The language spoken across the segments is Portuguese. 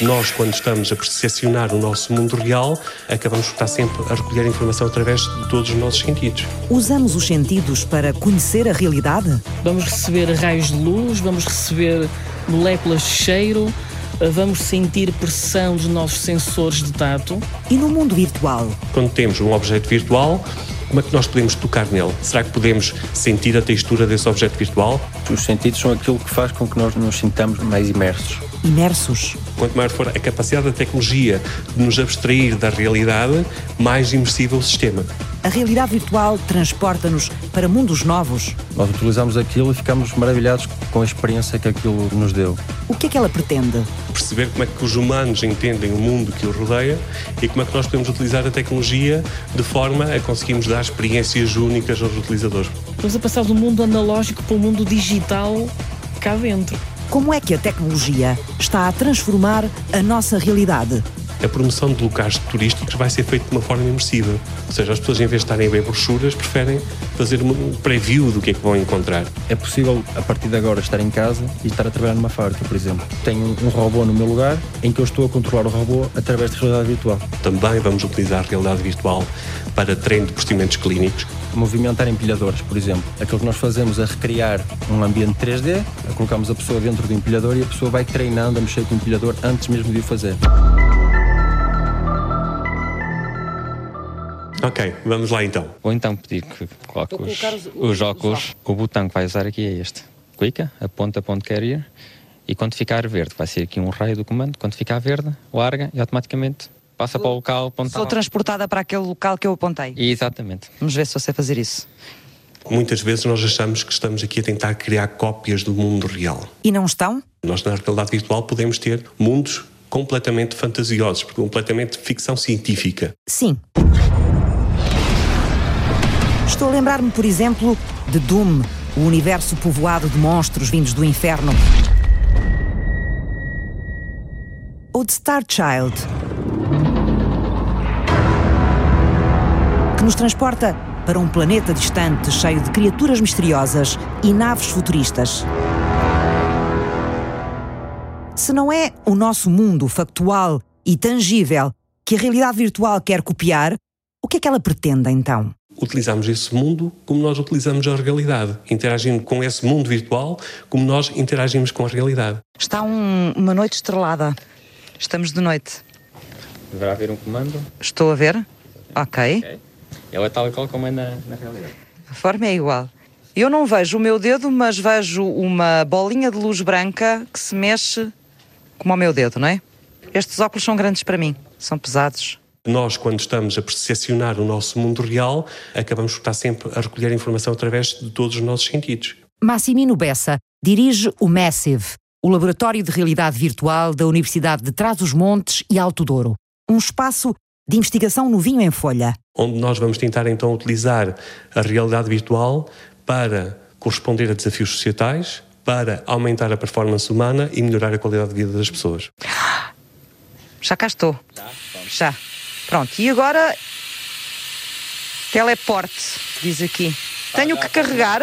Nós, quando estamos a percepcionar o nosso mundo real, acabamos por estar sempre a recolher informação através de todos os nossos sentidos. Usamos os sentidos para conhecer a realidade? Vamos receber raios de luz, vamos receber moléculas de cheiro, vamos sentir pressão dos nossos sensores de tato. E no mundo virtual? Quando temos um objeto virtual, como é que nós podemos tocar nele? Será que podemos sentir a textura desse objeto virtual? Os sentidos são aquilo que faz com que nós nos sintamos mais imersos. Imersos? Quanto maior for a capacidade da tecnologia de nos abstrair da realidade, mais imersivo é o sistema. A realidade virtual transporta-nos para mundos novos. Nós utilizamos aquilo e ficamos maravilhados com a experiência que aquilo nos deu. O que é que ela pretende? Perceber como é que os humanos entendem o mundo que os rodeia e como é que nós podemos utilizar a tecnologia de forma a conseguirmos dar experiências únicas aos utilizadores. Estamos a passar do mundo analógico para o mundo digital cá dentro. Como é que a tecnologia está a transformar a nossa realidade? A promoção de locais turísticos vai ser feita de uma forma imersiva. Ou seja, as pessoas, em vez de estarem a ver brochuras, preferem fazer um preview do que é que vão encontrar. É possível, a partir de agora, estar em casa e estar a trabalhar numa fábrica, por exemplo. Tenho um robô no meu lugar em que eu estou a controlar o robô através de realidade virtual. Também vamos utilizar realidade virtual para treino de procedimentos clínicos movimentar empilhadores, por exemplo. Aquilo que nós fazemos é recriar um ambiente 3D, colocamos a pessoa dentro do empilhador e a pessoa vai treinando a mexer com o empilhador antes mesmo de o fazer. Ok, vamos lá então. Vou então pedir que coloque os, os, os óculos. O botão que vai usar aqui é este. Clica, aponta ponto carrier e quando ficar verde vai ser aqui um raio do comando. Quando ficar verde, larga e automaticamente passa para o local apontado. Sou transportada para aquele local que eu apontei. Exatamente. Vamos ver se você fazer isso. Muitas vezes nós achamos que estamos aqui a tentar criar cópias do mundo real. E não estão? Nós, na realidade virtual, podemos ter mundos completamente fantasiosos, completamente ficção científica. Sim. Estou a lembrar-me, por exemplo, de Doom, o universo povoado de monstros vindos do inferno. Ou de Star Child, que nos transporta para um planeta distante cheio de criaturas misteriosas e naves futuristas. Se não é o nosso mundo factual e tangível que a realidade virtual quer copiar, o que é que ela pretende então? Utilizamos esse mundo como nós utilizamos a realidade, interagindo com esse mundo virtual como nós interagimos com a realidade. Está um, uma noite estrelada. Estamos de noite. Deverá haver um comando. Estou a ver. Ok. okay. Ela é tal e qual como é na, na realidade. A forma é igual. Eu não vejo o meu dedo, mas vejo uma bolinha de luz branca que se mexe como o meu dedo, não é? Estes óculos são grandes para mim, são pesados. Nós, quando estamos a percepcionar o nosso mundo real, acabamos por estar sempre a recolher informação através de todos os nossos sentidos. Massimino Bessa dirige o Massive, o laboratório de realidade virtual da Universidade de Trás-os-Montes e Alto Douro. Um espaço de investigação no vinho em folha. Onde nós vamos tentar então utilizar a realidade virtual para corresponder a desafios societais, para aumentar a performance humana e melhorar a qualidade de vida das pessoas. Já cá estou. Já. Pronto, e agora teleporte, diz aqui. Tenho que carregar?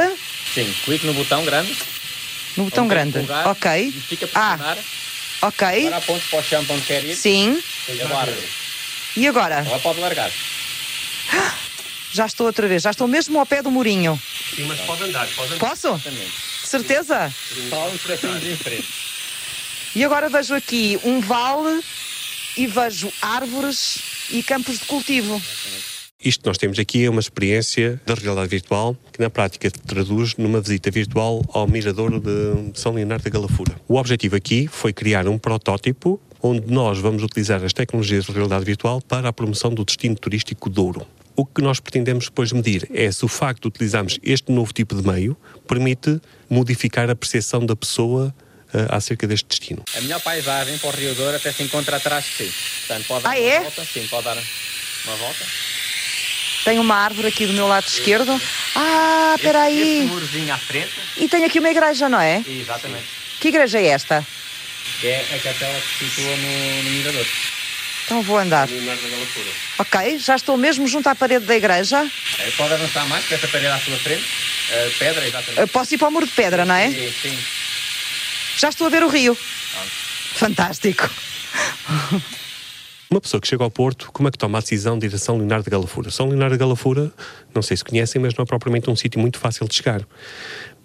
Sim, clique no botão grande. No botão grande. ok. Fica a ah, ok. Agora aponte para o chão onde quer ir. Sim. Agora. E agora? Ela pode largar. Já estou outra vez, já estou mesmo ao pé do murinho. Sim, mas pode andar, pode andar. Posso? Exatamente. Certeza? Só uns passinhos em frente. E agora vejo aqui um vale e vejo árvores e campos de cultivo. Isto que nós temos aqui é uma experiência da realidade virtual que na prática traduz numa visita virtual ao mirador de São Leonardo da Galafura. O objetivo aqui foi criar um protótipo onde nós vamos utilizar as tecnologias de realidade virtual para a promoção do destino turístico Douro. O que nós pretendemos depois medir é se o facto de utilizarmos este novo tipo de meio permite modificar a percepção da pessoa acerca deste destino. A melhor paisagem para o Rio Douro até se encontra atrás de si. Portanto, pode dar ah, uma é? volta. Sim, pode dar uma volta. Tem uma árvore aqui do meu lado esquerdo. Ah, espera aí. Esse murozinho à frente. E tem aqui uma igreja, não é? Exatamente. Que igreja é esta? que é a capela que se situa no, no Mirador. Então vou andar. Ok, já estou mesmo junto à parede da igreja. É, pode avançar mais, para essa parede à sua frente. Uh, pedra, exatamente. Uh, posso ir para o muro de pedra, não é? Sim, sim. Já estou a ver o rio. Fantástico. Uma pessoa que chega ao Porto, como é que toma a decisão de ir a São Leonardo de Galafura? São Leonardo de Galafura, não sei se conhecem, mas não é propriamente um sítio muito fácil de chegar.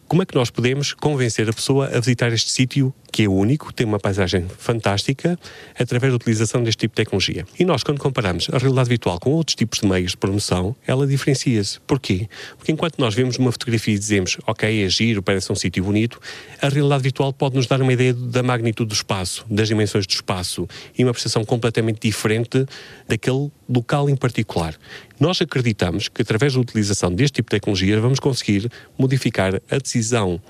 Como é que nós podemos convencer a pessoa a visitar este sítio que é único, tem uma paisagem fantástica, através da utilização deste tipo de tecnologia? E nós, quando comparamos a realidade virtual com outros tipos de meios de promoção, ela diferencia-se. Porquê? Porque enquanto nós vemos uma fotografia e dizemos, ok, é giro, parece um sítio bonito, a realidade virtual pode nos dar uma ideia da magnitude do espaço, das dimensões do espaço e uma percepção completamente diferente daquele local em particular. Nós acreditamos que, através da utilização deste tipo de tecnologia, vamos conseguir modificar a decisão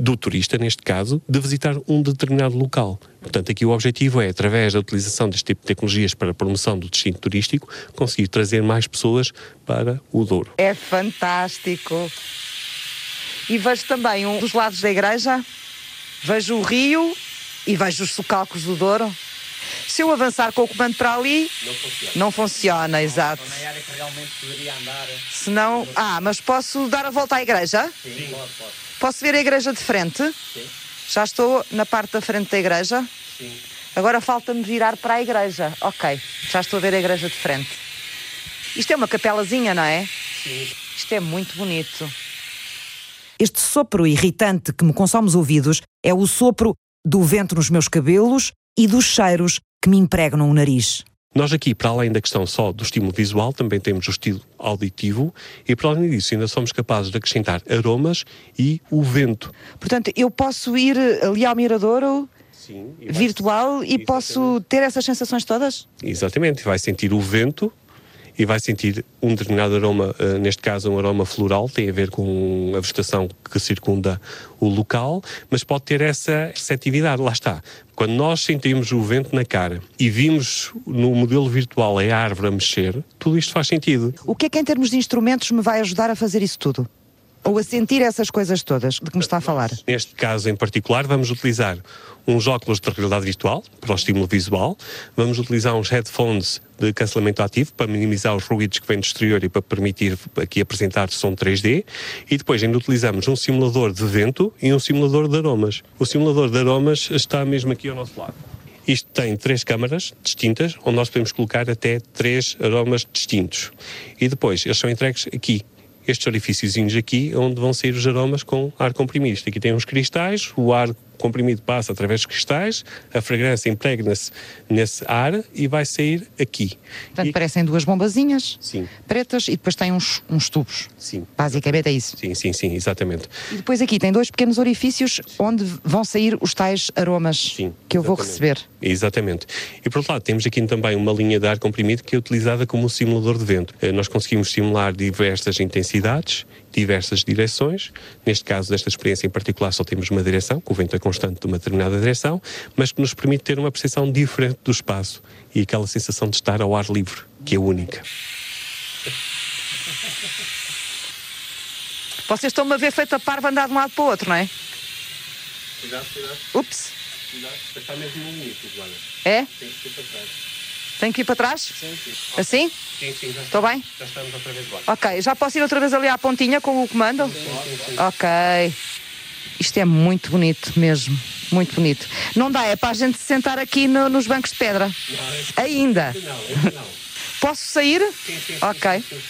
do turista, neste caso, de visitar um determinado local. Portanto, aqui o objetivo é, através da utilização deste tipo de tecnologias para a promoção do destino turístico, conseguir trazer mais pessoas para o Douro. É fantástico. E vejo também um dos lados da igreja, vejo o rio e vejo os socalcos do Douro. Se eu avançar com o comando para ali, não funciona, não funciona exato. Na área que realmente poderia andar. Se não, ah, mas posso dar a volta à igreja? Sim, pode, pode. Posso ver a igreja de frente? Sim. Já estou na parte da frente da igreja? Sim. Agora falta-me virar para a igreja. Ok, já estou a ver a igreja de frente. Isto é uma capelazinha, não é? Sim. Isto é muito bonito. Este sopro irritante que me consome os ouvidos é o sopro do vento nos meus cabelos e dos cheiros que me impregnam o nariz. Nós aqui, para além da questão só do estímulo visual, também temos o estilo auditivo e, para além disso, ainda somos capazes de acrescentar aromas e o vento. Portanto, eu posso ir ali ao Miradouro Sim, virtual e Exatamente. posso ter essas sensações todas? Exatamente, vai sentir o vento e vai sentir um determinado aroma, uh, neste caso um aroma floral, tem a ver com a vegetação que circunda o local, mas pode ter essa receptividade, lá está. Quando nós sentimos o vento na cara e vimos no modelo virtual a árvore a mexer, tudo isto faz sentido. O que é que em termos de instrumentos me vai ajudar a fazer isso tudo? Ou a sentir essas coisas todas de que me está a falar? Neste caso em particular, vamos utilizar uns óculos de realidade virtual para o estímulo visual, vamos utilizar uns headphones de cancelamento ativo para minimizar os ruídos que vêm do exterior e para permitir aqui apresentar som 3D e depois ainda utilizamos um simulador de vento e um simulador de aromas. O simulador de aromas está mesmo aqui ao nosso lado. Isto tem três câmaras distintas, onde nós podemos colocar até três aromas distintos. E depois, eles são entregues aqui, estes orifíciozinhos aqui, onde vão sair os aromas com ar comprimido. Isto aqui tem uns cristais, o ar comprimido passa através dos cristais, a fragrância impregna-se nesse ar e vai sair aqui. Portanto, e... parecem duas bombazinhas sim. pretas e depois tem uns, uns tubos. Sim. Basicamente é isso. Sim, sim, sim, exatamente. E depois aqui tem dois pequenos orifícios onde vão sair os tais aromas sim, que eu vou receber. Exatamente. E por outro lado, temos aqui também uma linha de ar comprimido que é utilizada como um simulador de vento. Eh, nós conseguimos simular diversas intensidades diversas direções. Neste caso, desta experiência em particular, só temos uma direção, que o vento é constante de uma determinada direção, mas que nos permite ter uma percepção diferente do espaço e aquela sensação de estar ao ar livre, que é única. Vocês estão-me a ver feita parva andar de um lado para o outro, não é? Cuidado, cuidado. Ups. Cuidado, está mesmo no limite, É? Tem que ir para trás. Tenho que ir para trás? Sim, sim. Assim? Sim, sim. Já Estou bem? Já estamos outra vez lá. Ok, já posso ir outra vez ali à pontinha com o comando? Sim, sim, sim. Ok. Isto é muito bonito mesmo. Muito bonito. Não dá, é para a gente se sentar aqui no, nos bancos de pedra. Não, Ainda. Não, não. Posso sair? Sim, sim, ok. Sim, sim.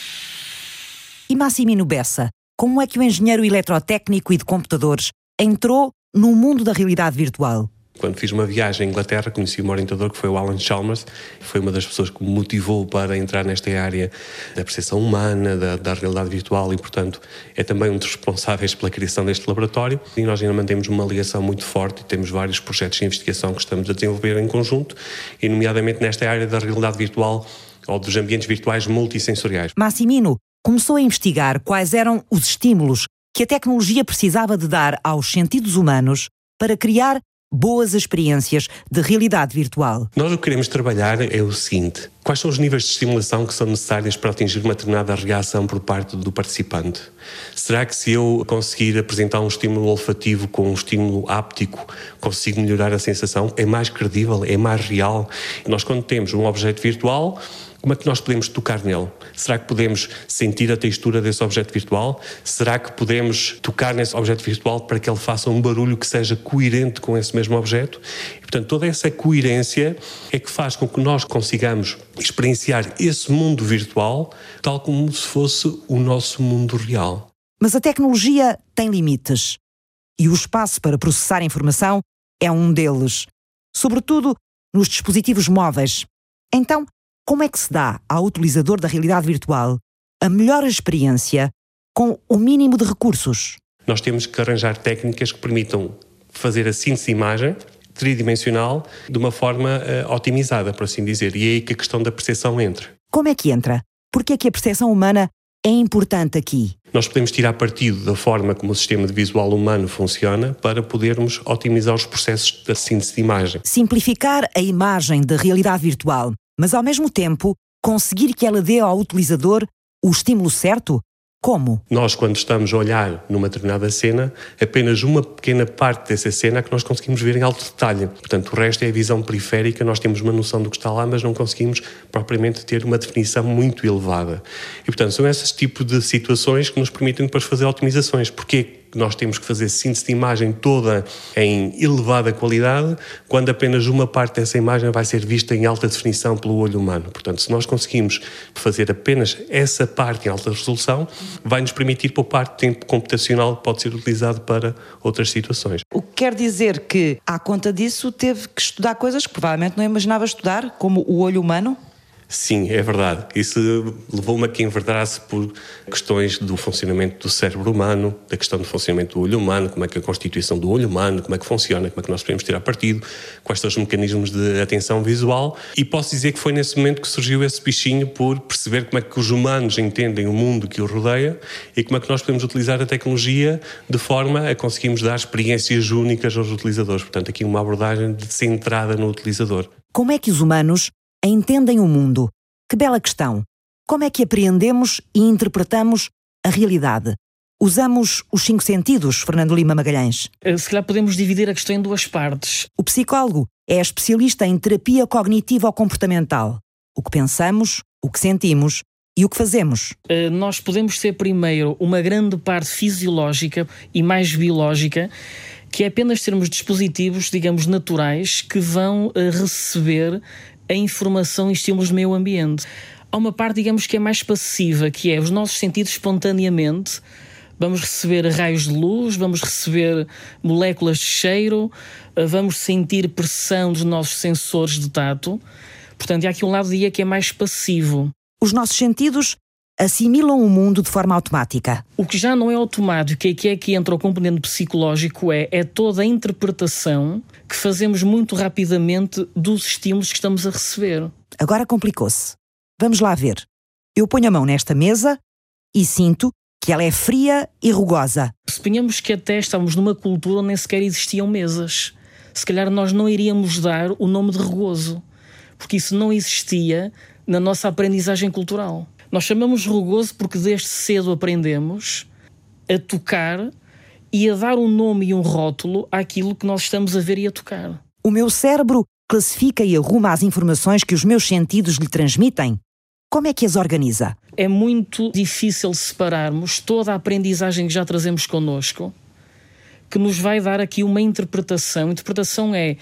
E Massimino Bessa, como é que o engenheiro eletrotécnico e de computadores entrou no mundo da realidade virtual? Quando fiz uma viagem à Inglaterra, conheci um orientador que foi o Alan Chalmers, foi uma das pessoas que me motivou para entrar nesta área da percepção humana, da, da realidade virtual e, portanto, é também um dos responsáveis pela criação deste laboratório. E nós ainda mantemos uma ligação muito forte e temos vários projetos de investigação que estamos a desenvolver em conjunto, e nomeadamente nesta área da realidade virtual ou dos ambientes virtuais multissensoriais. Massimino começou a investigar quais eram os estímulos que a tecnologia precisava de dar aos sentidos humanos para criar boas experiências de realidade virtual. Nós o que queremos trabalhar é o seguinte: quais são os níveis de estimulação que são necessários para atingir uma determinada reação por parte do participante? Será que se eu conseguir apresentar um estímulo olfativo com um estímulo áptico, consigo melhorar a sensação? É mais credível? É mais real? Nós, quando temos um objeto virtual, Como é que nós podemos tocar nele? Será que podemos sentir a textura desse objeto virtual? Será que podemos tocar nesse objeto virtual para que ele faça um barulho que seja coerente com esse mesmo objeto? E, portanto, toda essa coerência é que faz com que nós consigamos experienciar esse mundo virtual tal como se fosse o nosso mundo real. Mas a tecnologia tem limites. E o espaço para processar informação é um deles, sobretudo nos dispositivos móveis. Então, como é que se dá ao utilizador da realidade virtual a melhor experiência com o mínimo de recursos? Nós temos que arranjar técnicas que permitam fazer a síntese de imagem tridimensional de uma forma uh, otimizada, por assim dizer. E é aí que a questão da percepção entra. Como é que entra? Porque é que a percepção humana é importante aqui? Nós podemos tirar partido da forma como o sistema de visual humano funciona para podermos otimizar os processos da síntese de imagem. Simplificar a imagem da realidade virtual, mas ao mesmo tempo conseguir que ela dê ao utilizador o estímulo certo como? Nós, quando estamos a olhar numa determinada cena, apenas uma pequena parte dessa cena é que nós conseguimos ver em alto detalhe. Portanto, o resto é a visão periférica, nós temos uma noção do que está lá, mas não conseguimos propriamente ter uma definição muito elevada. E, portanto, são esses tipos de situações que nos permitem depois fazer otimizações. Porquê nós temos que fazer síntese de imagem toda em elevada qualidade, quando apenas uma parte dessa imagem vai ser vista em alta definição pelo olho humano. Portanto, se nós conseguimos fazer apenas essa parte em alta resolução, vai nos permitir poupar tempo computacional que pode ser utilizado para outras situações. O que quer dizer que, à conta disso, teve que estudar coisas que provavelmente não imaginava estudar, como o olho humano? Sim, é verdade. Isso levou-me a que enverdasse por questões do funcionamento do cérebro humano, da questão do funcionamento do olho humano, como é que a constituição do olho humano, como é que funciona, como é que nós podemos tirar partido, quais são os mecanismos de atenção visual. E posso dizer que foi nesse momento que surgiu esse bichinho por perceber como é que os humanos entendem o mundo que o rodeia e como é que nós podemos utilizar a tecnologia de forma a conseguirmos dar experiências únicas aos utilizadores. Portanto, aqui uma abordagem centrada no utilizador. Como é que os humanos entendem o mundo? Que bela questão! Como é que apreendemos e interpretamos a realidade? Usamos os cinco sentidos, Fernando Lima Magalhães. Eh, se calhar podemos dividir a questão em duas partes. O psicólogo é especialista em terapia cognitiva ou comportamental. O que pensamos, o que sentimos e o que fazemos. Eh, nós podemos ser, primeiro, uma grande parte fisiológica e mais biológica, que é apenas termos dispositivos, digamos, naturais que vão eh, receber a informação e estímulos do meio ambiente. Há uma parte, digamos, que é mais passiva, que é os nossos sentidos espontaneamente. Vamos receber raios de luz, vamos receber moléculas de cheiro, eh, vamos sentir pressão dos nossos sensores de tato. Portanto, há aqui um lado do dia que é mais passivo. Os nossos sentidos assimilam o mundo de forma automática. O que já não é automático e que é que entra o componente psicológico é, é toda a interpretação que fazemos muito rapidamente dos estímulos que estamos a receber. Agora complicou-se. Vamos lá ver. Eu ponho a mão nesta mesa e sinto que ela é fria e rugosa. Suponhamos que até estamos numa cultura onde nem sequer existiam mesas. Se calhar nós não iríamos dar o nome de rugoso, porque isso não existia na nossa aprendizagem cultural. Nós chamamos rugoso porque desde cedo aprendemos a tocar e a dar um nome e um rótulo àquilo que nós estamos a ver e a tocar. O meu cérebro classifica e arruma as informações que os meus sentidos lhe transmitem? Como é que as organiza? É muito difícil separarmos toda a aprendizagem que já trazemos connosco, que nos vai dar aqui uma interpretação. A interpretação é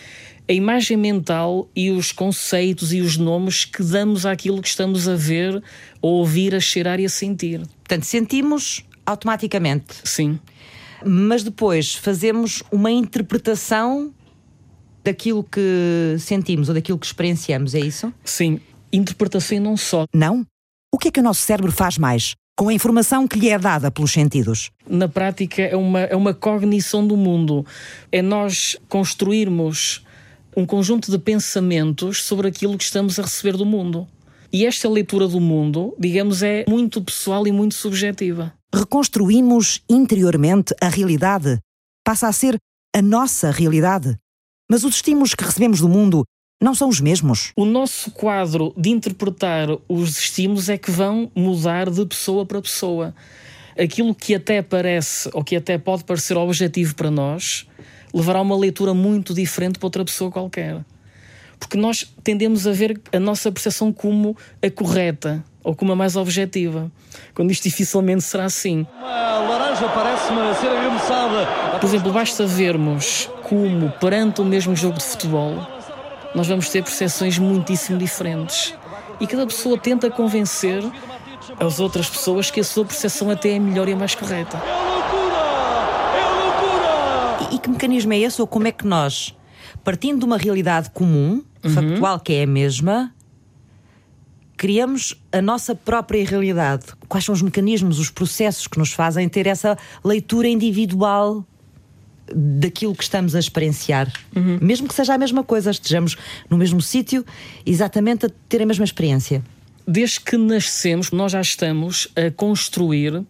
a imagem mental e os conceitos e os nomes que damos àquilo que estamos a ver, a ouvir, a cheirar e a sentir. Portanto, sentimos automaticamente. Sim mas depois fazemos uma interpretação daquilo que sentimos ou daquilo que experienciamos, é isso? Sim, interpretação e não só. Não? O que é que o nosso cérebro faz mais? Com a informação que lhe é dada pelos sentidos? Na prática, é uma, é uma cognição do mundo. É nós construirmos um conjunto de pensamentos sobre aquilo que estamos a receber do mundo. E esta leitura do mundo, digamos, é muito pessoal e muito subjetiva. Reconstruímos interiormente a realidade. Passa a ser a nossa realidade. Mas os estímulos que recebemos do mundo não são os mesmos. O nosso quadro de interpretar os estímulos é que vão mudar de pessoa para pessoa. Aquilo que até parece, ou que até pode parecer objetivo para nós, levará uma leitura muito diferente para outra pessoa qualquer. Porque nós tendemos a ver a nossa percepção como a correta ou como a mais objetiva, quando isto dificilmente será assim. Uma laranja parece-me ser arremessada. Por exemplo, basta vermos como, perante o mesmo jogo de futebol, nós vamos ter percepções muitíssimo diferentes. E cada pessoa tenta convencer as outras pessoas que a sua percepção até é melhor e mais correta. É loucura! É loucura! E, e que mecanismo é esse ou como é que nós, partindo de uma realidade comum, uhum. factual que é a mesma, criamos a nossa própria realidade? Quais são os mecanismos, os processos que nos fazem ter essa leitura individual daquilo que estamos a experienciar. Uhum. Mesmo que seja a mesma coisa, estejamos no mesmo sítio, exatamente a ter a mesma experiência desde que nascemos, nós já estamos a construir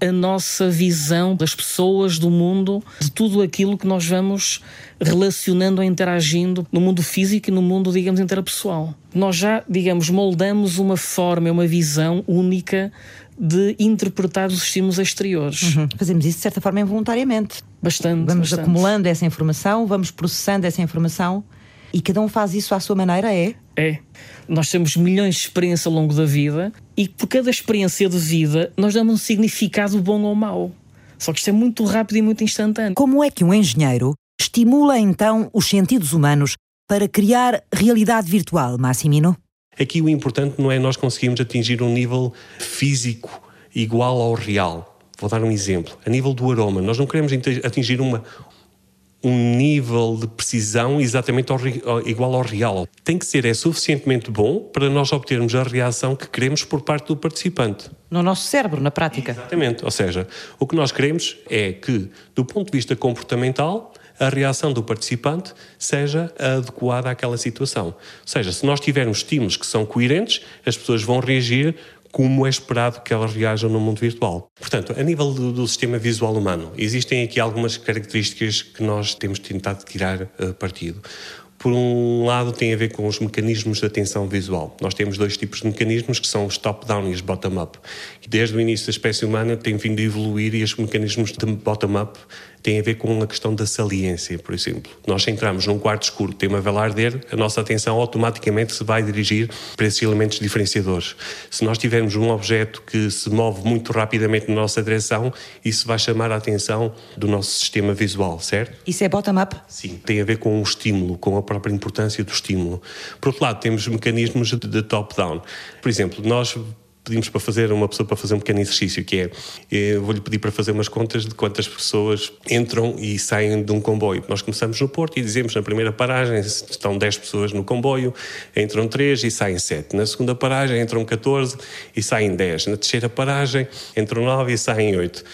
a nossa visão das pessoas, do mundo, de tudo aquilo que nós vamos relacionando ou interagindo no mundo físico e no mundo, digamos, interpessoal. Nós já, digamos, moldamos uma forma, uma visão única de interpretar os estímulos exteriores. Uhum. Fazemos isso de certa forma involuntariamente. Bastante. Vamos bastante. acumulando essa informação, vamos processando essa informação e cada um faz isso à sua maneira, é? É. Nós temos milhões de experiências ao longo da vida e por cada experiência de vida nós damos um significado bom ou mau. Só que isto é muito rápido e muito instantâneo. Como é que um engenheiro estimula então os sentidos humanos para criar realidade virtual, Massimino? Aqui o importante não é nós conseguirmos atingir um nível físico igual ao real. Vou dar um exemplo. A nível do aroma, nós não queremos atingir uma, um nível de precisão exatamente ao, igual ao real. Tem que ser é suficientemente bom para nós obtermos a reação que queremos por parte do participante. No nosso cérebro, na prática. Exatamente. Ou seja, o que nós queremos é que, do ponto de vista comportamental, a reação do participante seja adequada àquela situação. Ou seja, se nós tivermos estímulos que são coerentes, as pessoas vão reagir como é esperado que elas reajam no mundo virtual. Portanto, a nível do, do, sistema visual humano, existem aqui algumas características que nós temos tentado tirar uh, partido. Por um lado, tem a ver com os mecanismos de atenção visual. Nós temos dois tipos de mecanismos, que são os top-down e os bottom-up. Desde o início da espécie humana tem vindo a evoluir e os mecanismos de bottom-up tem a ver com a questão da saliência, por exemplo. Nós entramos num quarto escuro que tem uma vela a arder, a nossa atenção automaticamente se vai dirigir para esses elementos diferenciadores. Se nós tivermos um objeto que se move muito rapidamente na nossa direção, isso vai chamar a atenção do nosso sistema visual, certo? Isso é bottom-up? Sim, tem a ver com o estímulo, com a própria importância do estímulo. Por outro lado, temos mecanismos de top-down. Por exemplo, nós pedimos para fazer uma pessoa para fazer um pequeno exercício que é eu vou-lhe pedir para fazer umas contas de quantas pessoas entram e saem de um comboio. Nós começamos no Porto e dizemos na primeira paragem estão 10 pessoas no comboio, entram 3 e saem 7. Na segunda paragem entram 14 e saem 10. Na terceira paragem entram 9 e saem 8.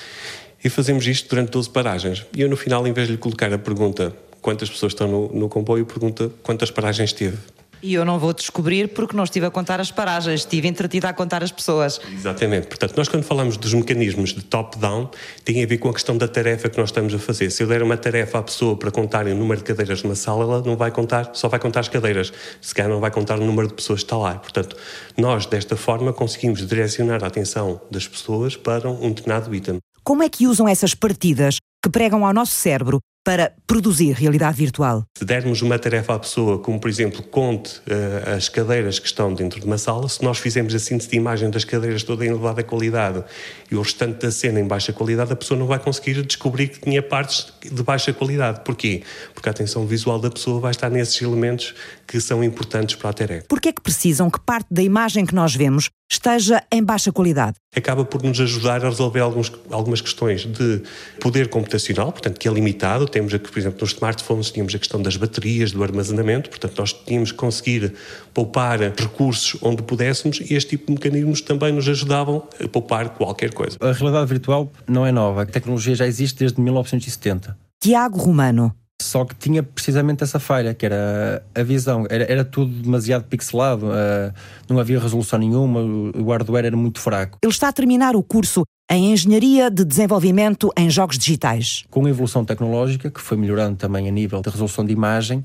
E fazemos isto durante 12 paragens. E eu no final, em vez de lhe colocar a pergunta quantas pessoas estão no, no comboio, pergunta quantas paragens teve. E eu não vou descobrir porque não estive a contar as paragens, estive entretida a contar as pessoas. Exatamente. Portanto, nós quando falamos dos mecanismos de top-down, tem a ver com a questão da tarefa que nós estamos a fazer. Se eu der uma tarefa à pessoa para contar o número de cadeiras numa sala, ela não vai contar, só vai contar as cadeiras. Se calhar não vai contar o número de pessoas que está lá. Portanto, nós, desta forma, conseguimos direcionar a atenção das pessoas para um determinado item. Como é que usam essas partidas que pregam ao nosso cérebro para produzir realidade virtual. Se dermos uma tarefa à pessoa, como por exemplo, conte uh, as cadeiras que estão dentro de uma sala, se nós fizermos a síntese de imagem das cadeiras toda em elevada qualidade e o restante da cena em baixa qualidade, a pessoa não vai conseguir descobrir que tinha partes de baixa qualidade. Porquê? Porque a atenção visual da pessoa vai estar nesses elementos que são importantes para a tarefa. Por que é que precisam que parte da imagem que nós vemos esteja em baixa qualidade? Acaba por nos ajudar a resolver alguns, algumas questões de poder computacional, portanto, que é limitado. Temos, por exemplo, nos smartphones tínhamos a questão das baterias, do armazenamento, portanto, nós tínhamos que conseguir poupar recursos onde pudéssemos e este tipo de mecanismos também nos ajudavam a poupar qualquer coisa. A realidade virtual não é nova, a tecnologia já existe desde 1970. Tiago Romano só que tinha precisamente essa falha, que era a visão. Era, era tudo demasiado pixelado, uh, não havia resolução nenhuma, o hardware era muito fraco. Ele está a terminar o curso em Engenharia de Desenvolvimento em Jogos Digitais. Com a evolução tecnológica, que foi melhorando também a nível de resolução de imagem,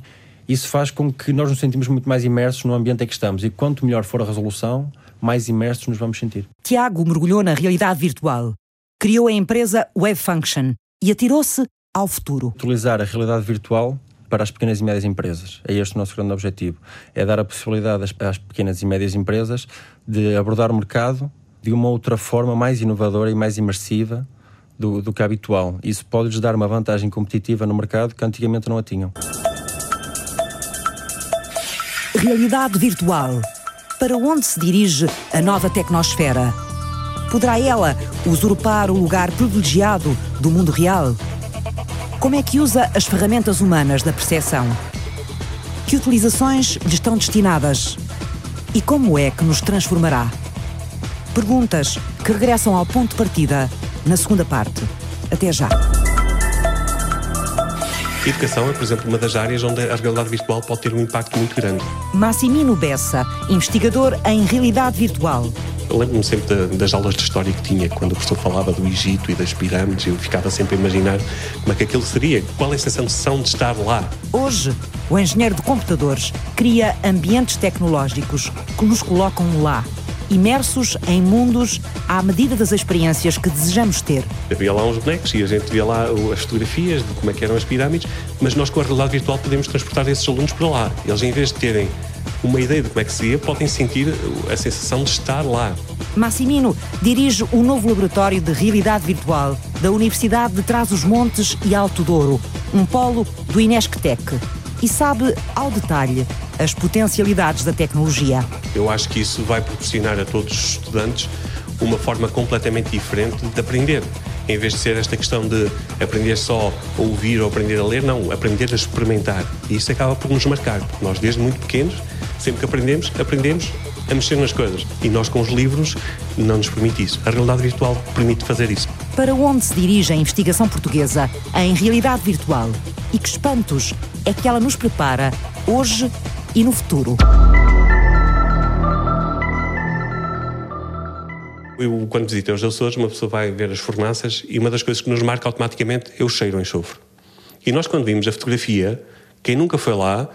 isso faz com que nós nos sentimos muito mais imersos no ambiente em que estamos. E quanto melhor for a resolução, mais imersos nos vamos sentir. Tiago mergulhou na realidade virtual. Criou a empresa Web Function e atirou-se ao futuro. Utilizar a realidade virtual para as pequenas e médias empresas. É este o nosso grande objetivo. É dar a possibilidade às, pequenas e médias empresas de abordar o mercado de uma outra forma mais inovadora e mais imersiva do, do que habitual. Isso pode-lhes dar uma vantagem competitiva no mercado que antigamente não a tinham. Realidade virtual. Para onde se dirige a nova tecnosfera? Poderá ela usurpar o lugar privilegiado do mundo real? Como é que usa as ferramentas humanas da percepção? Que utilizações lhe estão destinadas? E como é que nos transformará? Perguntas que regressam ao ponto de partida na segunda parte. Até já. Educação é, por exemplo, uma das áreas onde a realidade virtual pode ter um impacto muito grande. Massimino Bessa, investigador em realidade virtual. Eu lembro-me sempre das aulas de história que tinha, quando o professor falava do Egito e das pirâmides, eu ficava sempre a imaginar como é que aquilo seria, qual é a sensação de estar lá. Hoje, o engenheiro de computadores cria ambientes tecnológicos que nos colocam lá, imersos em mundos à medida das experiências que desejamos ter. Havia lá uns bonecos e a gente via lá as fotografias de como é que eram as pirâmides, mas nós com a realidade virtual podemos transportar esses alunos para lá. Eles, em vez de terem uma ideia de como é que seria, podem sentir a sensação de estar lá. Massimino dirige o novo laboratório de realidade virtual da Universidade de Trás-os-Montes e Alto Douro, um polo do Inesctec, e sabe ao detalhe as potencialidades da tecnologia. Eu acho que isso vai proporcionar a todos os estudantes uma forma completamente diferente de aprender. Em vez de ser esta questão de aprender só a ouvir ou aprender a ler, não, aprender a experimentar. E isso acaba por nos marcar. Nós, desde muito pequenos, sempre que aprendemos, aprendemos a mexer nas coisas. E nós, com os livros, não nos permite isso. A realidade virtual permite fazer isso. Para onde se dirige a investigação portuguesa em realidade virtual? E que espantos é que ela nos prepara hoje e no futuro? Eu, quando visito os Açores, uma pessoa vai ver as fornaças e uma das coisas que nos marca automaticamente é o cheiro ao enxofre. E nós, quando vimos a fotografia, quem nunca foi lá,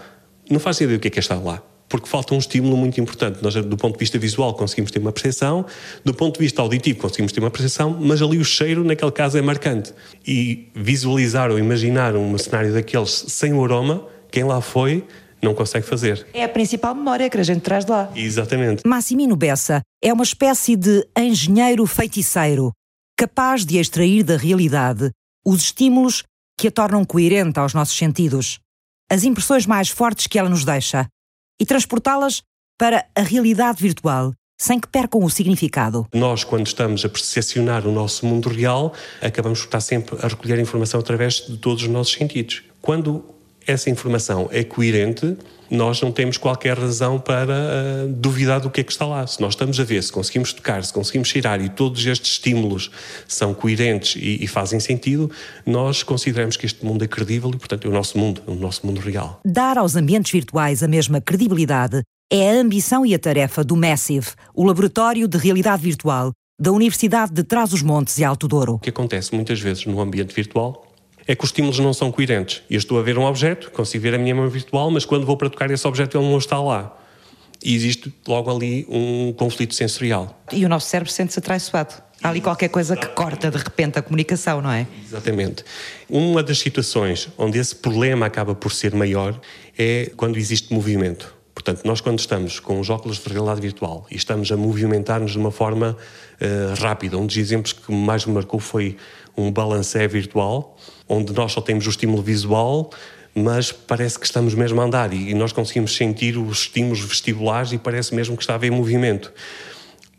não faz ideia do que é que é estar lá. Porque falta um estímulo muito importante. Nós, do ponto de vista visual, conseguimos ter uma percepção, do ponto de vista auditivo, conseguimos ter uma percepção, mas ali o cheiro, naquele caso, é marcante. E visualizar ou imaginar um cenário daqueles sem o aroma, quem lá foi, não consegue fazer. É a principal memória que a gente traz de lá. Exatamente. Massimino Bessa é uma espécie de engenheiro feiticeiro, capaz de extrair da realidade os estímulos que a tornam coerente aos nossos sentidos, as impressões mais fortes que ela nos deixa, e transportá-las para a realidade virtual, sem que percam o significado. Nós, quando estamos a percepcionar o nosso mundo real, acabamos por estar sempre a recolher informação através de todos os nossos sentidos. Quando essa informação é coerente, nós não temos qualquer razão para uh, duvidar do que é que está lá. Se nós estamos a ver, se conseguimos tocar, se conseguimos cheirar e todos estes estímulos são coerentes e, e fazem sentido, nós consideramos que este mundo é credível e, portanto, é o nosso mundo, o nosso mundo real. Dar aos ambientes virtuais a mesma credibilidade é a ambição e a tarefa do Massive, o laboratório de realidade virtual da Universidade de Trás-os-Montes e Alto Douro. O que acontece muitas vezes no ambiente virtual é que os estímulos não são coerentes. Eu estou a ver um objeto, consigo ver a minha mão virtual, mas quando vou para tocar esse objeto ele não está lá. E existe logo ali um conflito sensorial. E o nosso cérebro sente-se atraiçoado. Há ali qualquer coisa que corta de repente a comunicação, não é? Exatamente. Uma das situações onde esse problema acaba por ser maior é quando existe movimento. Portanto, nós quando estamos com os óculos de realidade virtual e estamos a movimentar-nos de uma forma uh, rápida, um dos exemplos que mais me marcou foi um balancé virtual, onde nós só temos o estímulo visual, mas parece que estamos mesmo a andar e nós conseguimos sentir os estímulos vestibulares e parece mesmo que está a haver movimento.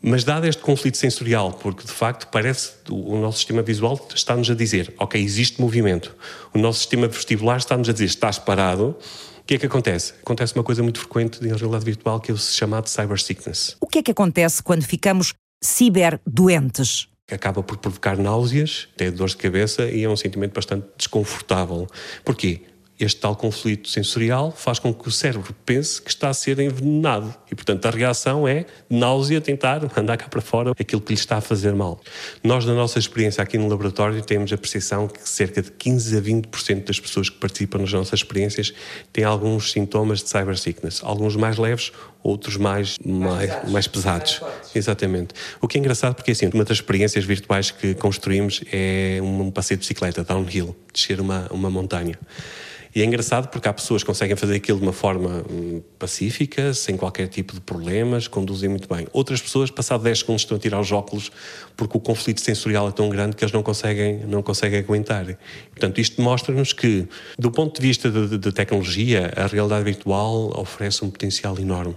Mas dado este conflito sensorial, porque de facto parece o nosso sistema visual está-nos a dizer, ok, existe movimento. O nosso sistema vestibular está-nos a dizer, estás parado. O que é que acontece? Acontece uma coisa muito frequente em realidade virtual que é o chamado cyber sickness. O que é que acontece quando ficamos ciberdoentes? Acaba por provocar náuseas, até dores de cabeça e é um sentimento bastante desconfortável. Porquê? Este tal conflito sensorial faz com que o cérebro pense que está a ser envenenado e, portanto, a reação é náusea, tentar mandar cá para fora aquilo que lhe está a fazer mal. Nós, na nossa experiência aqui no laboratório, temos a percepção que cerca de 15 a 20% das pessoas que participam nas nossas experiências têm alguns sintomas de cyber sickness, alguns mais leves, outros mais, mais, mais, mais pesados. Exatamente. O que é engraçado porque, assim, uma das experiências virtuais que construímos é um passeio de bicicleta, downhill, descer uma, uma montanha. E é engraçado porque há pessoas que conseguem fazer aquilo de uma forma hum, pacífica, sem qualquer tipo de problemas, conduzem muito bem. Outras pessoas, passado 10 segundos, estão a tirar os óculos porque o conflito sensorial é tão grande que eles não conseguem, não conseguem aguentar. Portanto, isto mostra-nos que, do ponto de vista de tecnologia, a realidade virtual oferece um potencial enorme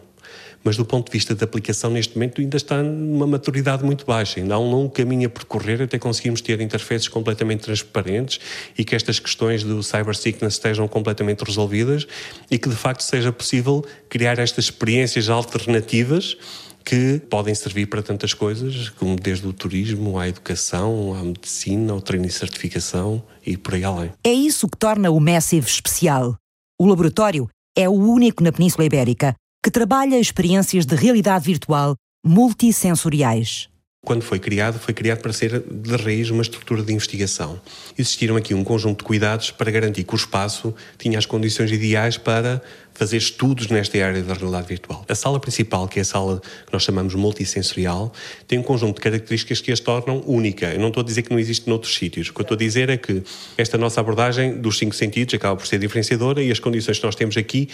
mas do ponto de vista da aplicação neste momento ainda está numa maturidade muito baixa, ainda há um longo caminho a percorrer até conseguirmos ter interfaces completamente transparentes e que estas questões do cyber sickness estejam completamente resolvidas e que de facto seja possível criar estas experiências alternativas que podem servir para tantas coisas, como desde o turismo à educação, à medicina, ao treino e certificação e por aí além. É isso que torna o Massive especial. O laboratório é o único na Península Ibérica que trabalha experiências de realidade virtual multissensoriais. Quando foi criado, foi criado para ser de raiz uma estrutura de investigação. Existiram aqui um conjunto de cuidados para garantir que o espaço tinha as condições ideais para fazer estudos nesta área da realidade virtual. A sala principal, que é a sala que nós chamamos multissensorial, tem um conjunto de características que as tornam única. Eu não estou a dizer que não existe noutros sítios. O que eu estou a dizer é que esta nossa abordagem dos cinco sentidos acaba por ser diferenciadora e as condições que nós temos aqui,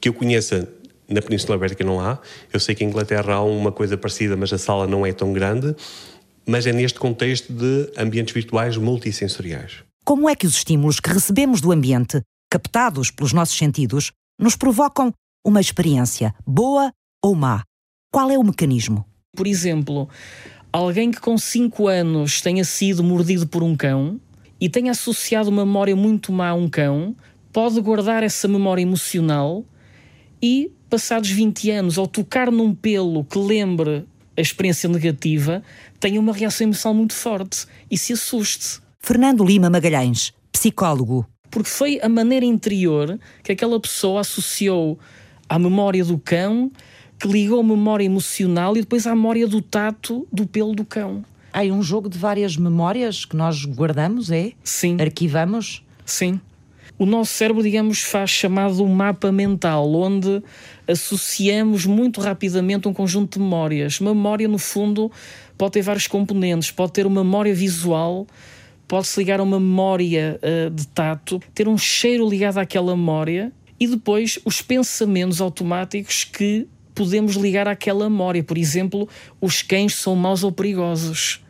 que eu conheça na Península Ibérica não há. Eu sei que em Inglaterra há uma coisa parecida, mas a sala não é tão grande. Mas é neste contexto de ambientes virtuais multissensoriais. Como é que os estímulos que recebemos do ambiente, captados pelos nossos sentidos, nos provocam uma experiência, boa ou má? Qual é o mecanismo? Por exemplo, alguém que com 5 anos tenha sido mordido por um cão e tenha associado uma memória muito má a um cão, pode guardar essa memória emocional e passados 20 anos, ao tocar num pelo que lembre a experiência negativa, tenha uma reação emocional muito forte e se assuste. Fernando Lima Magalhães, psicólogo. Porque foi a maneira interior que aquela pessoa associou à memória do cão, que ligou a memória emocional e depois à memória do tato do pelo do cão. Há um jogo de várias memórias que nós guardamos, é? Sim. Arquivamos? Sim o nosso cérebro, digamos, faz chamado mapa mental, onde associamos muito rapidamente um conjunto de memórias. Memória, no fundo, pode ter vários componentes, pode ter uma memória visual, pode-se ligar a uma memória uh, de tato, ter um cheiro ligado àquela memória e depois os pensamentos automáticos que podemos ligar àquela memória. Por exemplo, os cães são maus ou perigosos.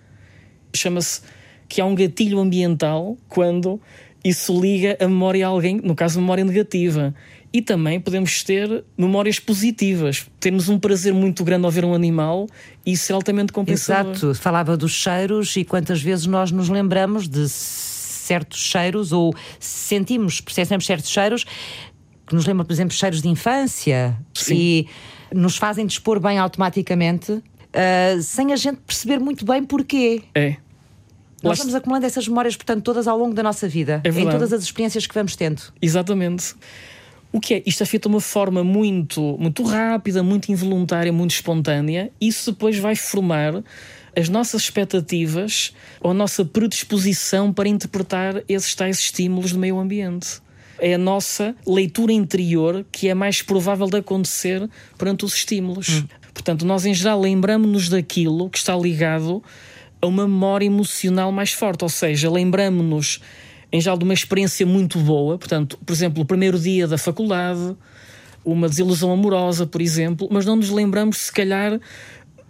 Chama-se que há um gatilho ambiental quando isso liga a memória a alguém, no caso, memória negativa. E também podemos ter memórias positivas. Temos um prazer muito grande ao ver um animal e isso é altamente compensador. Exato. Falava dos cheiros e quantas vezes nós nos lembramos de certos cheiros ou sentimos, percebemos certos cheiros que nos lembram, por exemplo, cheiros de infância Sim. e nos fazem dispor bem automaticamente uh, sem a gente perceber muito bem porquê. É. Nós vamos acumulando essas memórias, portanto, todas ao longo da nossa vida, é em todas as experiências que vamos tendo. Exatamente. O que é? Isto é feito de uma forma muito, muito rápida, muito involuntária, muito espontânea. Isso depois vai formar as nossas expectativas ou a nossa predisposição para interpretar esses tais estímulos do meio ambiente. É a nossa leitura interior que é mais provável de acontecer perante os estímulos. Hum. Portanto, nós em geral lembramos-nos daquilo que está ligado a uma memória emocional mais forte, ou seja, lembramos-nos em geral de uma experiência muito boa, portanto, por exemplo, o primeiro dia da faculdade, uma desilusão amorosa, por exemplo, mas não nos lembramos, se calhar,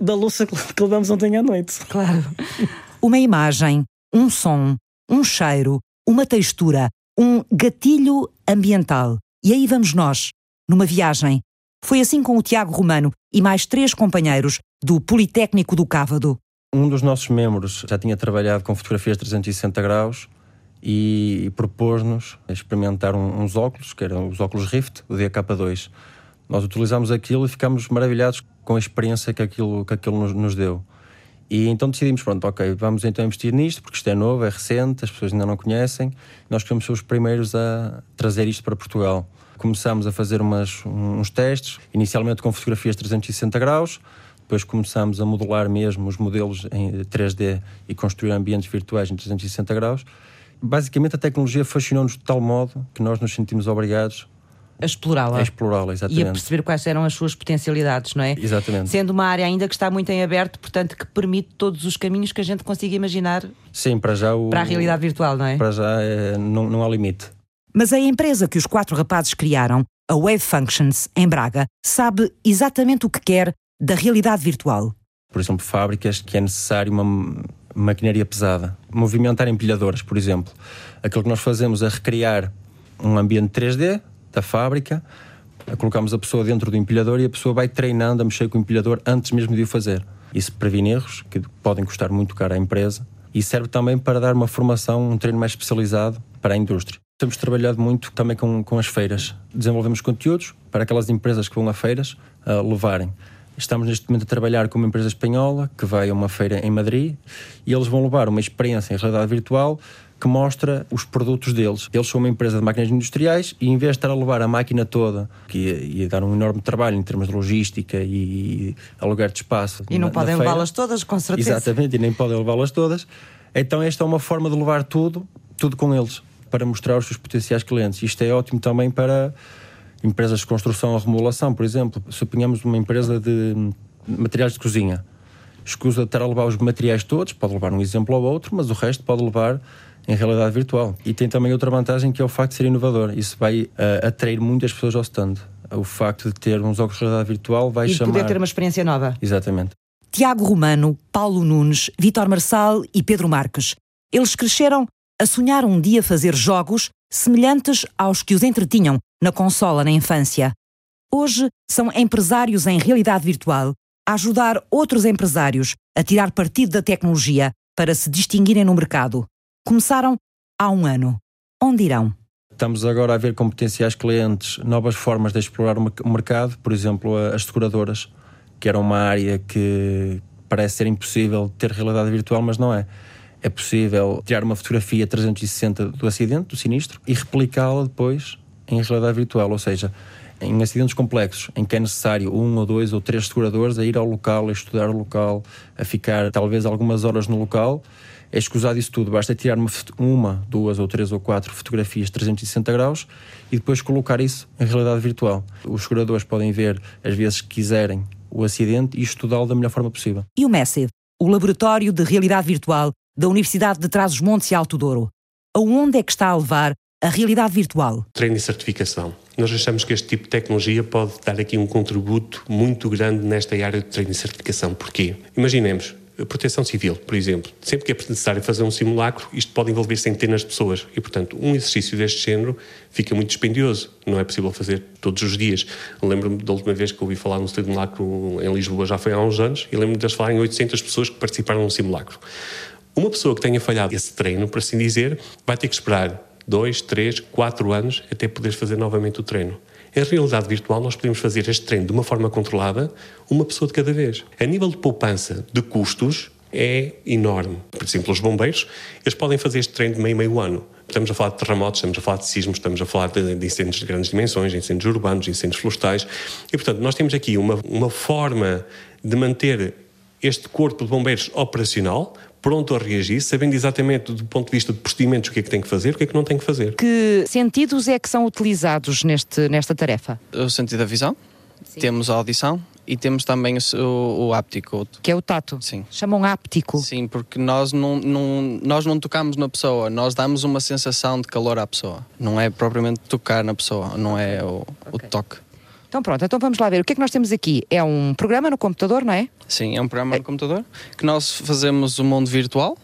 da louça que levamos ontem à noite. Claro. Uma imagem, um som, um cheiro, uma textura, um gatilho ambiental. E aí vamos nós, numa viagem. Foi assim com o Tiago Romano e mais três companheiros do Politécnico do Cávado. Um dos nossos membros já tinha trabalhado com fotografias 360 graus e propôs-nos experimentar uns óculos, que eram os óculos Rift, o DK2. Nós utilizámos aquilo e ficámos maravilhados com a experiência que aquilo, que aquilo nos, nos deu. E então decidimos, pronto, ok, vamos então investir nisto, porque isto é novo, é recente, as pessoas ainda não conhecem. Nós queremos ser os primeiros a trazer isto para Portugal. Começámos a fazer umas, uns testes, inicialmente com fotografias 360 graus, depois começámos a modelar mesmo os modelos em 3D e construir ambientes virtuais em 360 graus. Basicamente, a tecnologia fascinou-nos de tal modo que nós nos sentimos obrigados a explorá-la. A explorá-la, exatamente. E a perceber quais eram as suas potencialidades, não é? Exatamente. Sendo uma área ainda que está muito em aberto, portanto, que permite todos os caminhos que a gente consiga imaginar Sim, para já o, para a realidade virtual, não é? Para já é, não, não há limite. Mas a empresa que os quatro rapazes criaram, a Wave Functions, em Braga, sabe exatamente o que quer da realidade virtual. Por exemplo, fábricas que é necessário uma maquinaria pesada, movimentar empilhadoras, por exemplo. Aquilo que nós fazemos é recriar um ambiente 3D da fábrica, colocamos a pessoa dentro do empilhador e a pessoa vai treinando a mexer com o empilhador antes mesmo de o fazer. Isso previne erros que podem custar muito caro à empresa e serve também para dar uma formação, um treino mais especializado para a indústria. Temos trabalhado muito também com, com as feiras. Desenvolvemos conteúdos para aquelas empresas que vão a feiras a levarem. Estamos neste momento a trabalhar com uma empresa espanhola que vai a uma feira em Madrid e eles vão levar uma experiência em realidade virtual que mostra os produtos deles. Eles são uma empresa de máquinas industriais e em vez de estar a levar a máquina toda, que ia, ia dar um enorme trabalho em termos de logística e, e alugar de espaço. E não na, podem levá-las todas, com certeza. Exatamente, e nem podem levá-las todas. Então esta é uma forma de levar tudo, tudo com eles, para mostrar os seus potenciais clientes. Isto é ótimo também para empresas de construção ou remodelação, por exemplo. Suponhamos uma empresa de materiais de cozinha. Escusa de estar a levar os materiais todos, pode levar um exemplo ou outro, mas o resto pode levar em realidade virtual. E tem também outra vantagem que é o facto de ser inovador. Isso vai uh, atrair muitas pessoas ao stand. O facto de ter uns óculos de realidade virtual vai e chamar... E poder ter uma experiência nova. Exatamente. Tiago Romano, Paulo Nunes, Vitor Marçal e Pedro Marques. Eles cresceram a sonhar um dia fazer jogos semelhantes aos que os entretinham na consola na infância. Hoje são empresários em realidade virtual a ajudar outros empresários a tirar partido da tecnologia para se distinguirem no mercado. Começaram há um ano. Onde irão? Estamos agora a ver com potenciais clientes novas formas de explorar o mercado, por exemplo, as seguradoras, que era uma área que parece ser impossível ter realidade virtual, mas não é. É possível tirar uma fotografia 360 do acidente, do sinistro, e replicá-la depois em realidade virtual, ou seja, em acidentes complexos, em que é necessário um ou dois ou três seguradores a ir ao local, a estudar o local, a ficar talvez algumas horas no local é escusado isso tudo. Basta tirar uma, uma, duas ou três ou quatro fotografias 360 graus e depois colocar isso em realidade virtual. Os seguradores podem ver, às vezes que quiserem, o acidente e estudá-lo da melhor forma possível. E o Massive, o laboratório de realidade virtual da Universidade de Trás-os-Montes e Alto Douro. Aonde é que está a levar a realidade virtual? Treino e certificação. Nós achamos que este tipo de tecnologia pode dar aqui um contributo muito grande nesta área de treino e certificação. Porquê? Imaginemos, proteção civil, por exemplo. Sempre que é necessário fazer um simulacro, isto pode envolver centenas de pessoas e, portanto, um exercício deste género fica muito dispendioso. Não é possível fazer todos os dias. Lembro-me da última vez que ouvi falar num simulacro em Lisboa, já foi há uns anos, e lembro-me de eles falarem 800 pessoas que participaram num simulacro. Uma pessoa que tenha falhado esse treino, por assim dizer, vai ter que esperar dois, três, quatro anos até poder fazer novamente o treino. Em realidade virtual, nós podemos fazer este treino de uma forma controlada, uma pessoa de cada vez. A nível de poupança de custos, é enorme. Por exemplo, os bombeiros, eles podem fazer este treino de meio, meio ano. Estamos a falar de terremotos, estamos a falar de sismos, estamos a falar de, de incêndios de grandes dimensões, incêndios urbanos, incêndios florestais. E, portanto, nós temos aqui uma, uma forma de manter este corpo de bombeiros operacional, pronto a reagir, sabendo exatamente do ponto de vista de procedimentos o que é que tem que fazer, o que é que não tem que fazer. Que sentidos é que são utilizados neste, nesta tarefa? O sentido da visão, Sim. temos a audição e temos também o, o áptico. Que é o tato? Sim. Chamam áptico? Sim, porque nós não, não, nós não tocamos na pessoa, nós damos uma sensação de calor à pessoa. Não é propriamente tocar na pessoa, não é o, okay. o toque. Então pronto, então vamos lá ver. O que é que nós temos aqui? É um programa no computador, não é? Sim, é um programa no computador que nós fazemos o um mundo virtual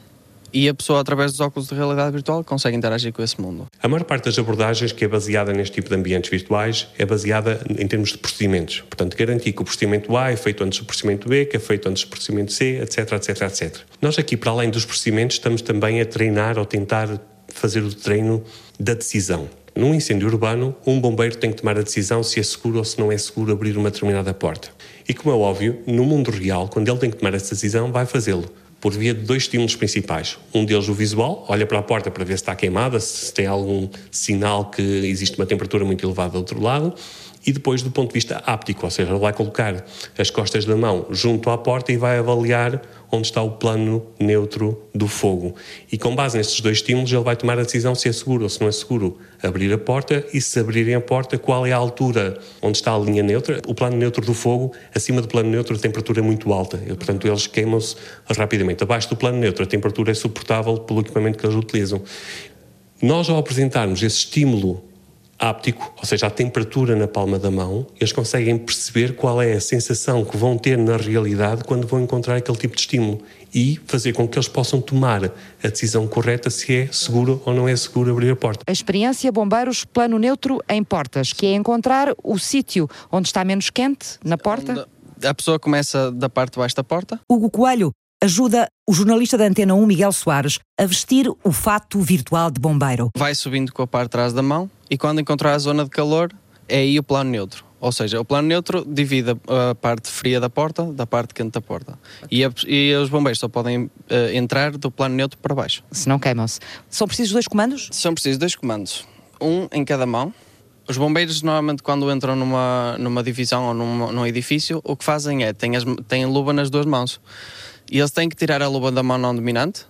e a pessoa, através dos óculos de realidade virtual, consegue interagir com esse mundo. A maior parte das abordagens que é baseada neste tipo de ambientes virtuais é baseada em termos de procedimentos. Portanto, garantir que o procedimento A é feito antes do procedimento B, que é feito antes do procedimento C, etc, etc, etc. Nós aqui, para além dos procedimentos, estamos também a treinar ou tentar fazer o treino da decisão. Num incêndio urbano, um bombeiro tem que tomar a decisão se é seguro ou se não é seguro abrir uma determinada porta. E como é óbvio, no mundo real, quando ele tem que tomar essa decisão, vai fazê-lo por via de dois estímulos principais. Um deles o visual, olha para a porta para ver se está queimada, se tem algum sinal que existe uma temperatura muito elevada do outro lado, e depois do ponto de vista áptico, ou seja, ele vai colocar as costas da mão junto à porta e vai avaliar onde está o plano neutro do fogo. E com base nestes dois estímulos, ele vai tomar a decisão se é seguro ou se não é seguro abrir a porta e se abrirem a porta, qual é a altura onde está a linha neutra. O plano neutro do fogo, acima do plano neutro, a temperatura é muito alta. E, portanto, eles queimam-se rapidamente. Abaixo do plano neutro, a temperatura é suportável pelo equipamento que eles utilizam. Nós, ao apresentarmos esse estímulo áptico, ou seja, a temperatura na palma da mão, eles conseguem perceber qual é a sensação que vão ter na realidade quando vão encontrar aquele tipo de estímulo e fazer com que eles possam tomar a decisão correta se é seguro ou não é seguro abrir a porta. A experiência Bombeiros Plano Neutro em Portas, que é encontrar o sítio onde está menos quente, na porta. A pessoa começa da parte de baixo da porta. Hugo Coelho ajuda o jornalista da Antena 1, Miguel Soares, a vestir o fato virtual de bombeiro. Vai subindo com a parte de trás da mão e quando encontrar a zona de calor, é aí o plano neutro. Ou seja, o plano neutro divide a parte fria da porta da parte quente da porta. E, a, e os bombeiros só podem uh, entrar do plano neutro para baixo. Se não queimam-se. São precisos dois comandos? São precisos dois comandos. Um em cada mão. Os bombeiros, normalmente, quando entram numa, numa divisão ou num, num edifício, o que fazem é, têm, as, têm luva nas duas mãos. E eles têm que tirar a luva da mão não dominante,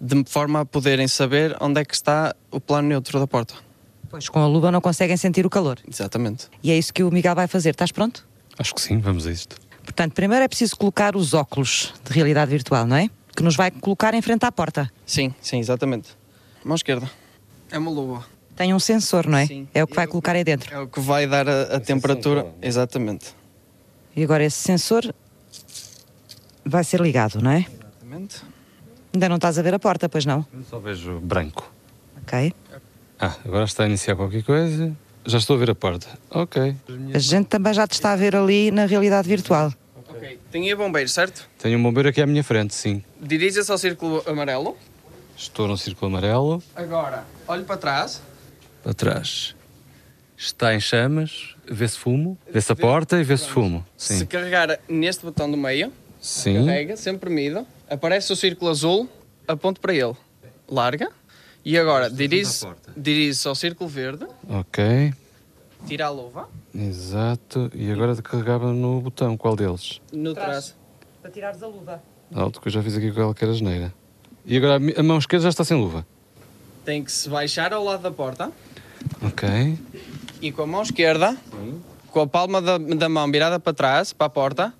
de forma a poderem saber onde é que está o plano neutro da porta. Pois com a luva não conseguem sentir o calor. Exatamente. E é isso que o Miguel vai fazer. Estás pronto? Acho que sim, vamos a isto. Portanto, primeiro é preciso colocar os óculos de realidade virtual, não é? Que nos vai colocar em frente à porta. Sim, sim, exatamente. Mão esquerda. É uma luva. Tem um sensor, não é? Sim. É o que vai colocar aí dentro. É o que vai dar a, a temperatura. Exatamente. E agora esse sensor vai ser ligado, não é? Exatamente. Ainda não estás a ver a porta, pois não? Eu só vejo branco. Ok. Ah, agora está a iniciar qualquer coisa. Já estou a ver a porta. Ok. A gente também já te está a ver ali na realidade virtual. Ok. Tem aí bombeiro, certo? Tenho um bombeiro aqui à minha frente, sim. Dirija-se ao círculo amarelo. Estou no círculo amarelo. Agora, olhe para trás. Para trás. Está em chamas, vê-se fumo, vê-se a porta e vê-se fumo. Sim. Se carregar neste botão do meio, sim. carrega, sempre premido, aparece o círculo azul, aponte para ele. Larga. E agora, dirige-se dirige ao círculo verde. Ok. Tira a luva. Exato. E agora carregava no botão, qual deles? No traço. Para tirares a luva. Alto, que eu já fiz aqui com qualquer asneira. E agora a mão esquerda já está sem luva. Tem que se baixar ao lado da porta. Ok. E com a mão esquerda, Sim. com a palma da, da mão virada para trás, para a porta,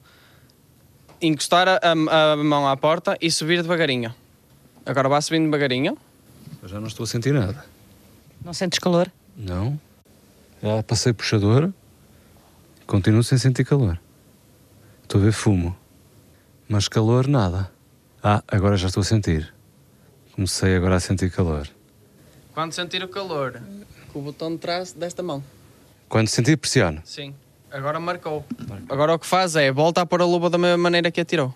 encostar a, a, a mão à porta e subir devagarinho. Agora vá subindo devagarinho. Eu já não estou a sentir nada. Não sentes calor? Não. Já passei puxador, continuo sem sentir calor. Estou a ver fumo, mas calor nada. Ah, agora já estou a sentir. Comecei agora a sentir calor. Quando sentir o calor, com o botão de trás desta mão. Quando sentir, pressiona? Sim. Agora marcou. marcou. Agora o que faz é volta a pôr a luva da mesma maneira que atirou.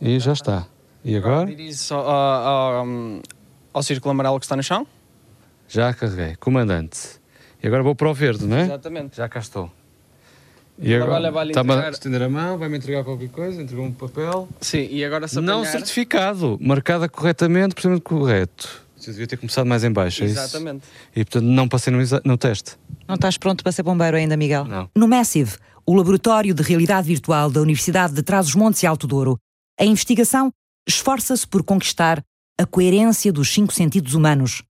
E já está. E agora? agora Dirige-se ao, ao, círculo amarelo que está no chão. Já carreguei. Comandante. E agora vou para o verde, não é? Exatamente. Já cá estou. E agora vai está-me a estender a mão, vai-me entregar qualquer coisa, entregou um papel. Sim, e agora se apanhar... Não certificado, marcada corretamente, precisamente correto. Você devia ter começado mais em baixo, é Exatamente. E portanto não passei no, no teste. Não estás pronto para ser bombeiro ainda, Miguel? Não. No Massive, o laboratório de realidade virtual da Universidade de Trás-os-Montes e Alto Douro, a investigação esforça-se por conquistar a coerência dos cinco sentidos humanos.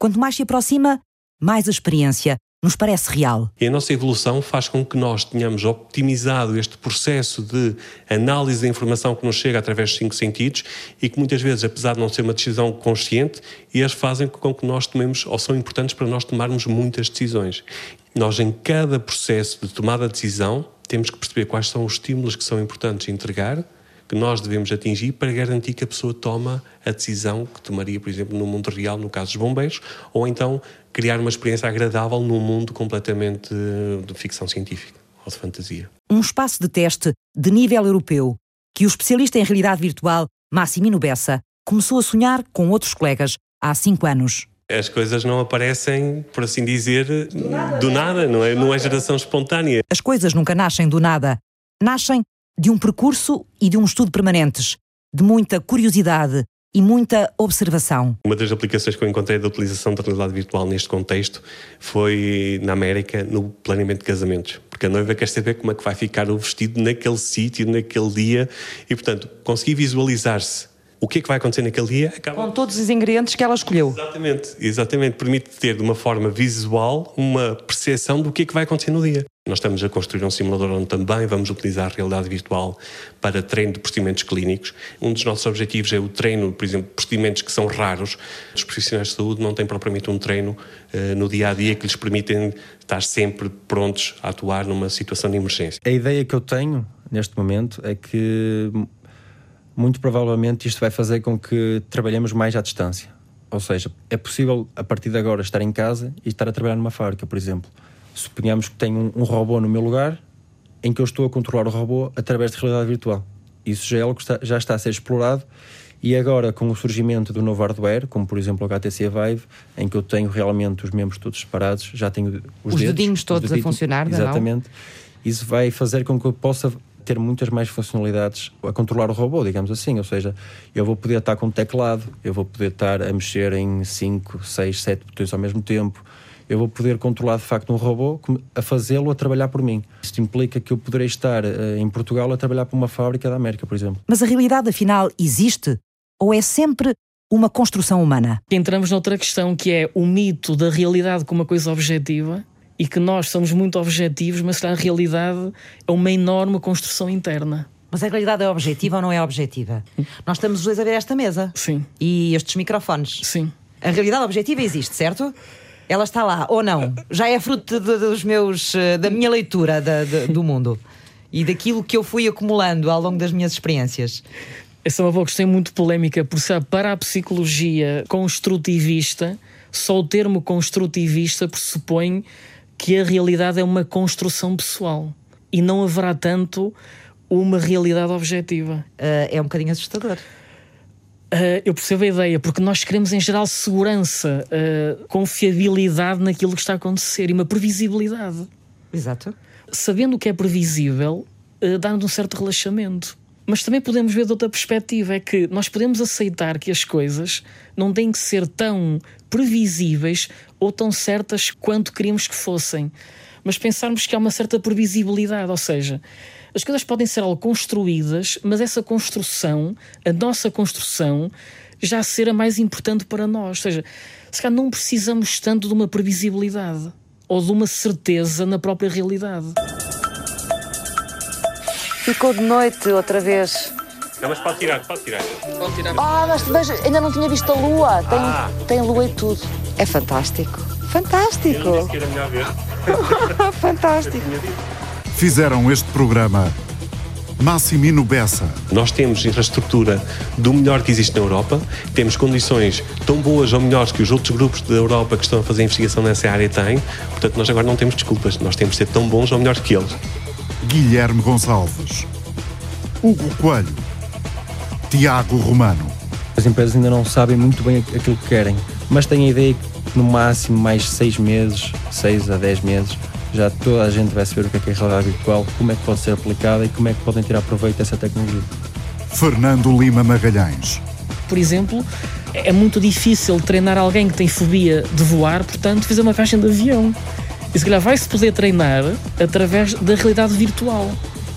Quanto mais se aproxima, mais a experiência nos parece real. E a nossa evolução faz com que nós tenhamos optimizado este processo de análise da informação que nos chega através dos cinco sentidos e que muitas vezes, apesar de não ser uma decisão consciente, eles fazem com que nós tomemos, ou são importantes para nós tomarmos muitas decisões. Nós, em cada processo de tomada de decisão, temos que perceber quais são os estímulos que são importantes entregar que nós devemos atingir para garantir que a pessoa toma a decisão que tomaria, por exemplo, no mundo real, no caso dos bombeiros, ou então criar uma experiência agradável num mundo completamente de ficção científica ou de fantasia. Um espaço de teste de nível europeu que o especialista em realidade virtual Massimino Bessa começou a sonhar com outros colegas há cinco anos. As coisas não aparecem, por assim dizer, do nada, do nada não, é, não é geração espontânea. As coisas nunca nascem do nada. Nascem de um percurso e de um estudo permanentes, de muita curiosidade e muita observação. Uma das aplicações que eu encontrei da utilização da realidade virtual neste contexto foi na América, no planeamento de casamentos. Porque a noiva quer saber como é que vai ficar o vestido naquele sítio, naquele dia, e portanto, conseguir visualizar-se o que é que vai acontecer naquele dia acaba... Com todos os ingredientes que ela escolheu. Exatamente, exatamente. Permite ter de uma forma visual uma percepção do que é que vai acontecer no dia. Nós estamos a construir um simulador onde também vamos utilizar a realidade virtual para treino de procedimentos clínicos. Um dos nossos objetivos é o treino, por exemplo, de procedimentos que são raros. Os profissionais de saúde não têm propriamente um treino uh, no dia a dia que lhes permitem estar sempre prontos a atuar numa situação de emergência. A ideia que eu tenho neste momento é que muito provavelmente isto vai fazer com que trabalhemos mais à distância. Ou seja, é possível a partir de agora estar em casa e estar a trabalhar numa fábrica, por exemplo suponhamos que tenho um, um robô no meu lugar em que eu estou a controlar o robô através de realidade virtual. Isso já é algo que está, já está a ser explorado e agora, com o surgimento do novo hardware, como por exemplo o HTC Vive, em que eu tenho realmente os membros todos separados, já tenho os, os dedos, dedinhos todos a funcionar, Exatamente. Não? Isso vai fazer com que eu possa ter muitas mais funcionalidades a controlar o robô, digamos assim. Ou seja, eu vou poder estar com o teclado, eu vou poder estar a mexer em 5, 6, 7 botões ao mesmo tempo eu vou poder controlar de facto um robô a fazê-lo a trabalhar por mim. Isto implica que eu poderei estar uh, em Portugal a trabalhar para uma fábrica da América, por exemplo. Mas a realidade, afinal, existe? Ou é sempre uma construção humana? Entramos noutra questão que é o mito da realidade como uma coisa objetiva e que nós somos muito objetivos, mas a realidade é uma enorme construção interna. Mas a realidade é objetiva ou não é objetiva? Nós estamos os dois a ver esta mesa. Sim. E estes microfones. Sim. A realidade objetiva existe, certo? Ela está lá ou não? Já é fruto de, dos meus, eh, da minha leitura da, de, do mundo e daquilo que eu fui acumulando ao longo das minhas experiências. Essa é uma boa questão muito polémica, porque para a psicologia construtivista, só o termo construtivista pressupõe que a realidade é uma construção pessoal e não haverá tanto uma realidade objetiva. Uh, é um bocadinho assustador. Uh, eu percebo a ideia, porque nós queremos, em geral, segurança, uh, confiabilidade naquilo que está a acontecer e uma previsibilidade. Exato. Sabendo o que é previsível, uh, dá-nos um certo relaxamento. Mas também podemos ver de outra perspectiva: é que nós podemos aceitar que as coisas não têm que ser tão previsíveis ou tão certas quanto queríamos que fossem. Mas pensarmos que há uma certa previsibilidade, ou seja, as coisas podem ser algo construídas, mas essa construção, a nossa construção, já ser a mais importante para nós. Ou seja, se calhar não precisamos tanto de uma previsibilidade ou de uma certeza na própria realidade. Ficou de noite outra vez. Não, mas pode tirar, pode tirar. Pode tirar. Ah, mas veja, ainda não tinha visto a lua. Tem, ah. tem lua e tudo. É fantástico. Fantástico. Eu disse que era melhor ver. fantástico fizeram este programa Massimino Bessa. Nós temos infraestrutura do melhor que existe na Europa, temos condições tão boas ou melhores que os outros grupos da Europa que estão a fazer investigação nessa área têm, portanto nós agora não temos desculpas, nós temos de ser tão bons ou melhores que eles. Guilherme Gonçalves, Hugo Coelho, Tiago Romano. As empresas ainda não sabem muito bem aquilo que querem, mas têm a ideia que no máximo mais seis meses, seis a dez meses, já toda a gente vai saber o que é, que é realidade virtual, como é que pode ser aplicada e como é que podem tirar proveito dessa tecnologia. Fernando Lima Magalhães. Por exemplo, é muito difícil treinar alguém que tem fobia de voar, portanto, fazer uma viagem de avião. E se calhar vai-se poder treinar através da realidade virtual.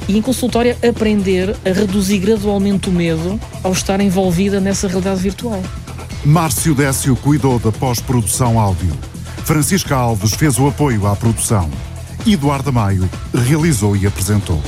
E em consultório aprender a reduzir gradualmente o medo ao estar envolvida nessa realidade virtual. Márcio Décio cuidou da pós-produção áudio. Francisca Alves fez o apoio à produção. Eduardo Maio realizou e apresentou.